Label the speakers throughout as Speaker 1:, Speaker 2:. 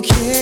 Speaker 1: dreams big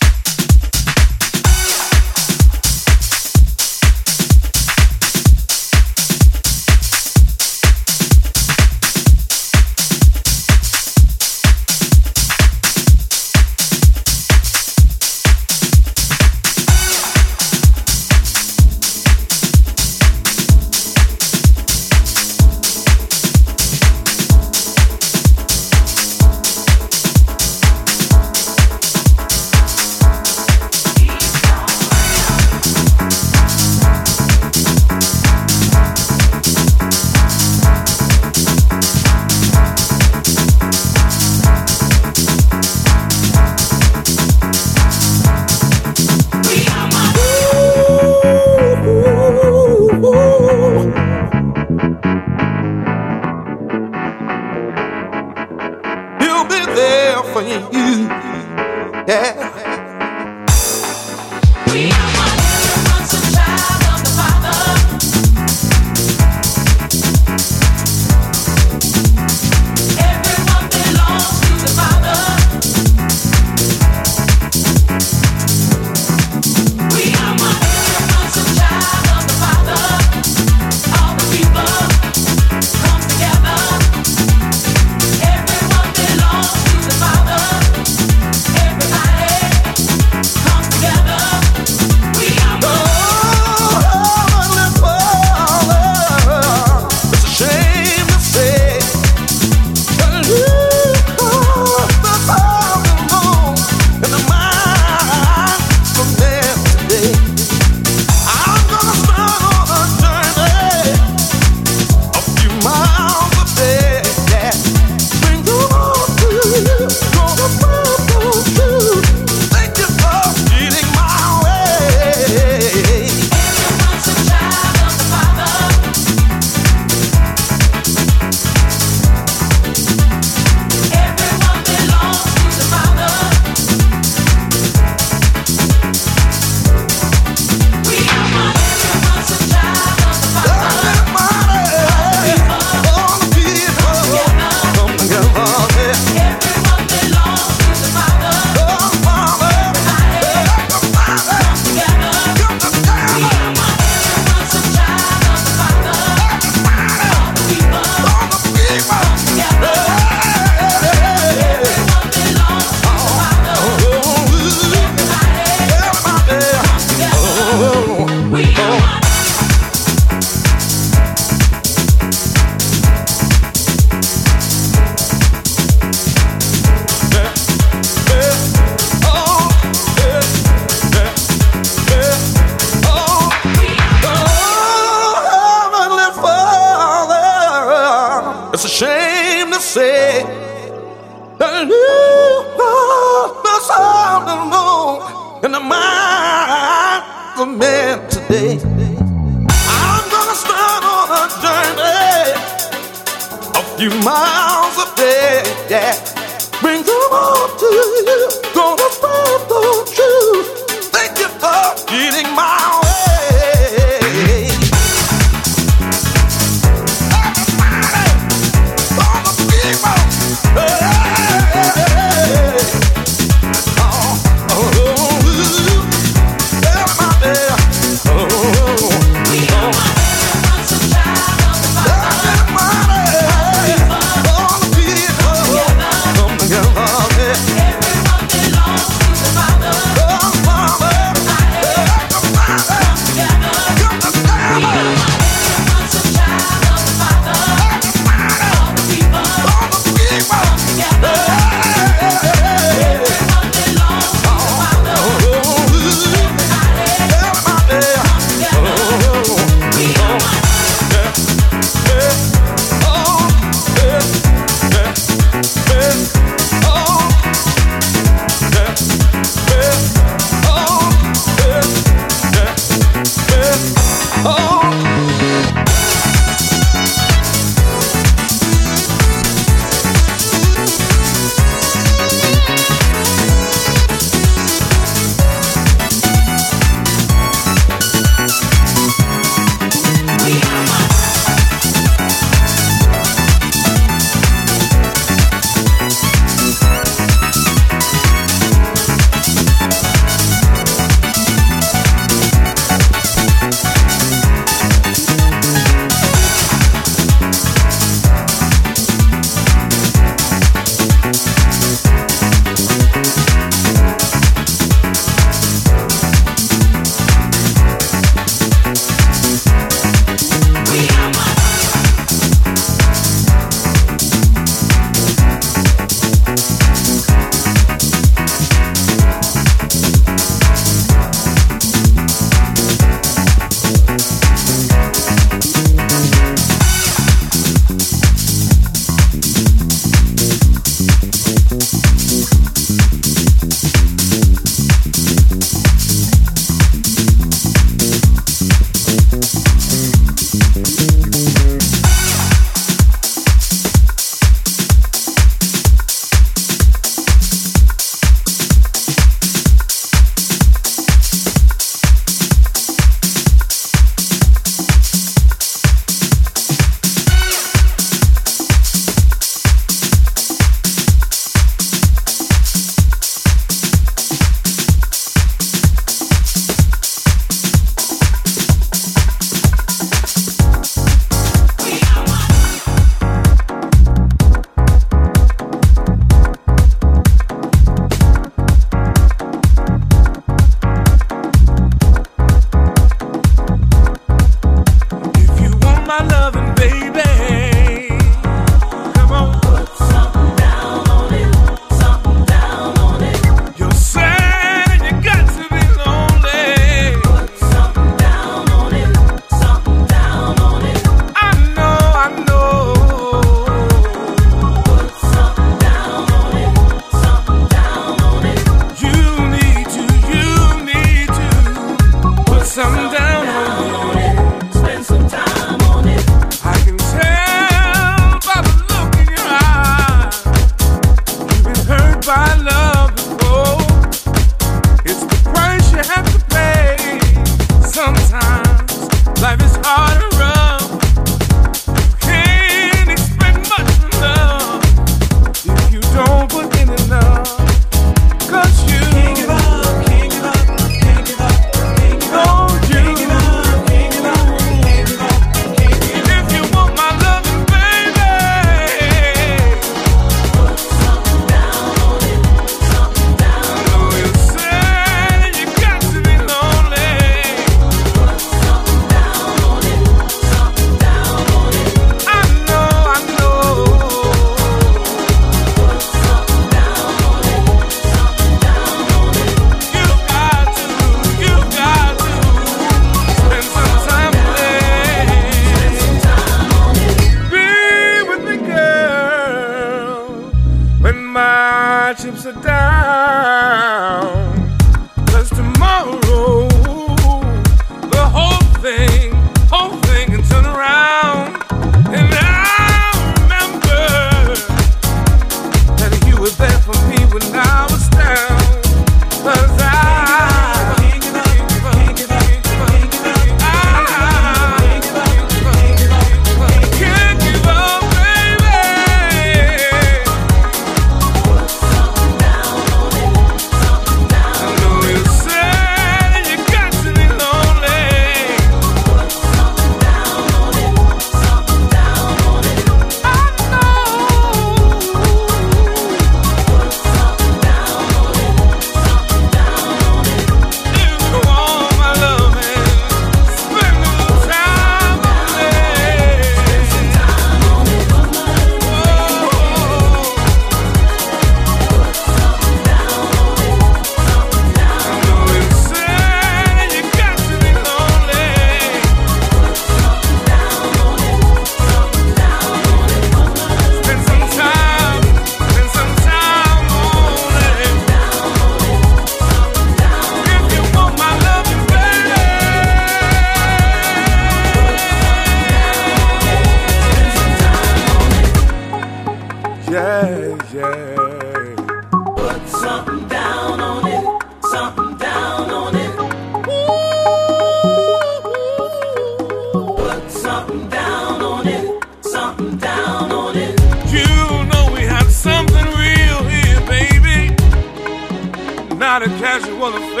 Speaker 2: Some time on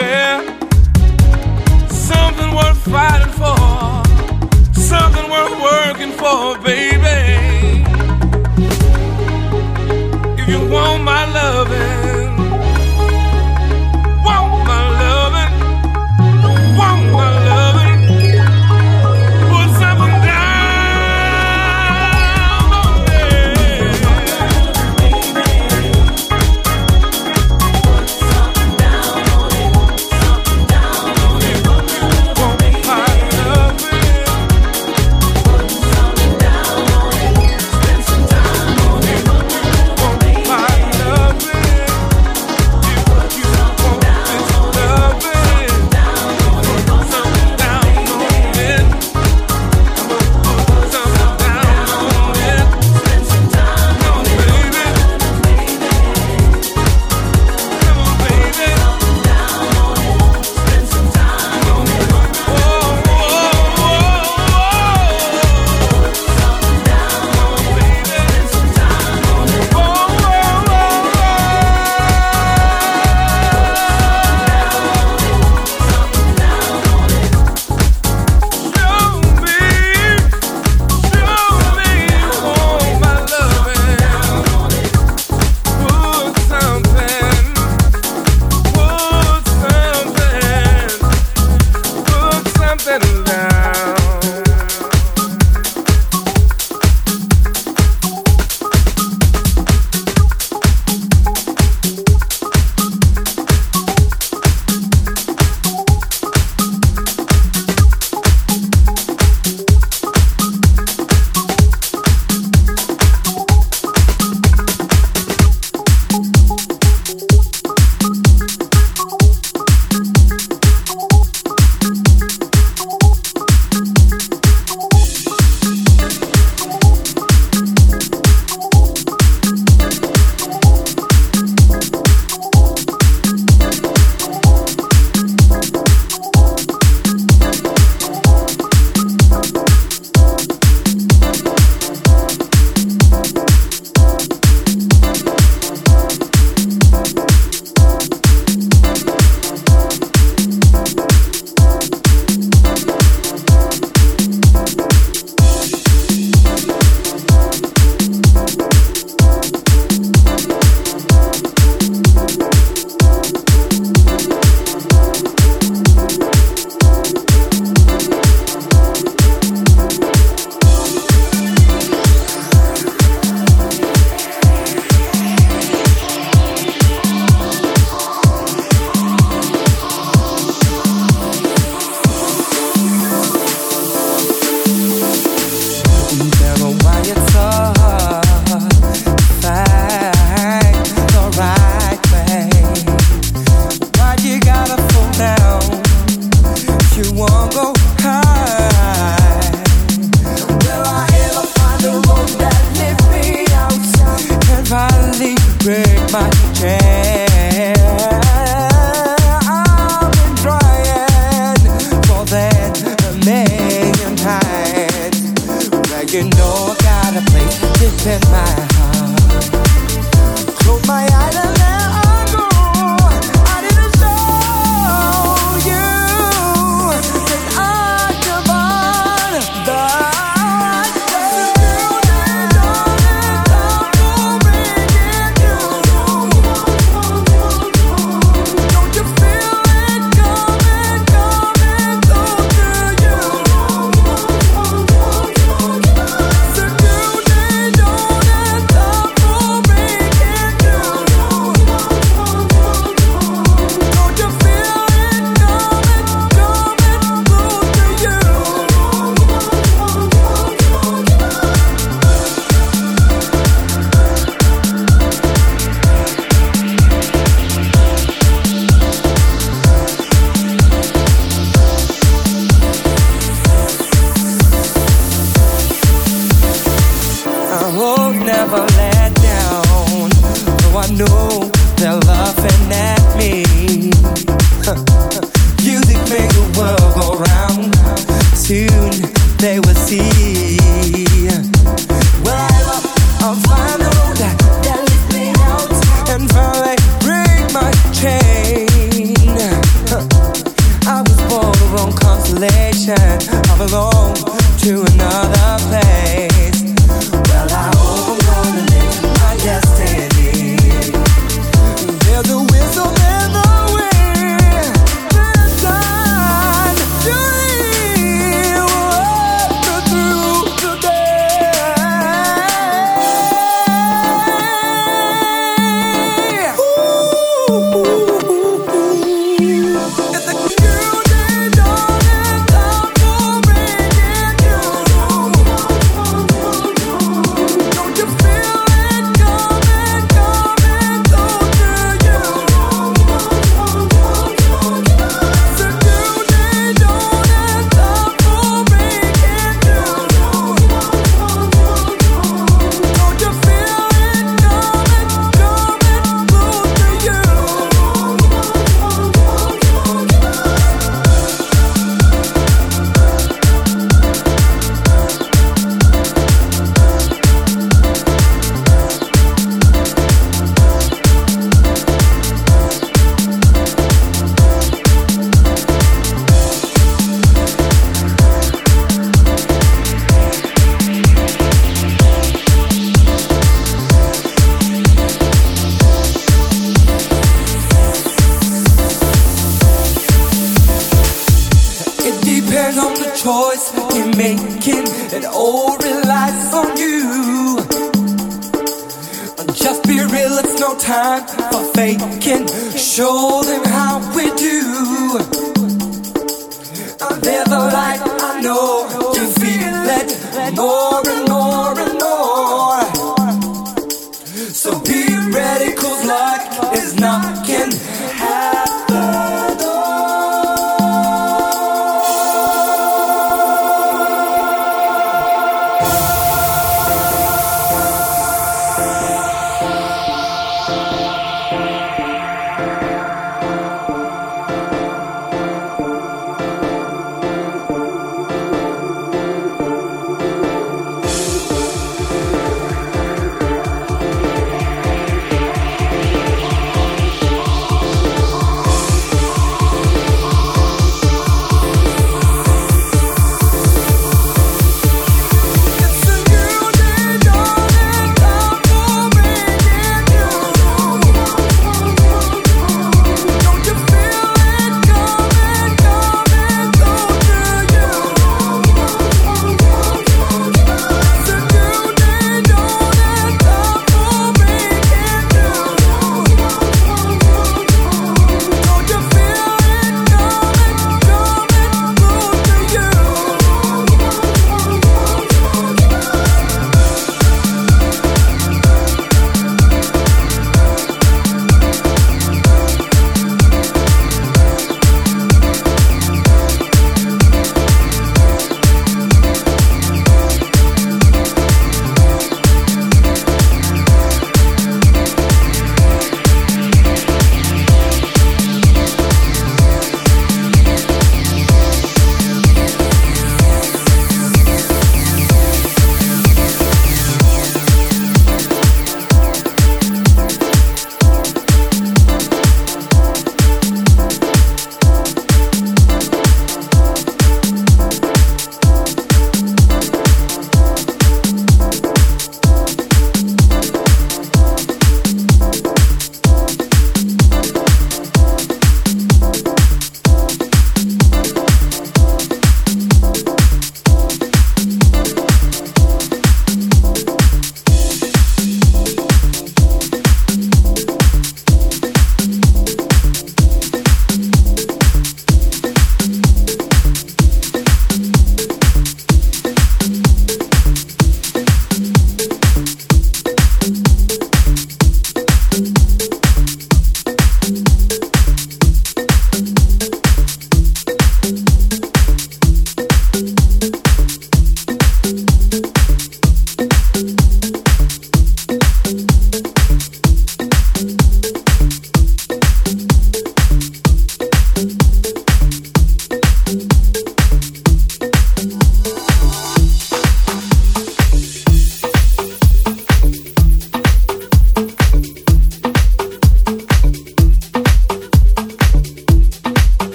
Speaker 3: pretend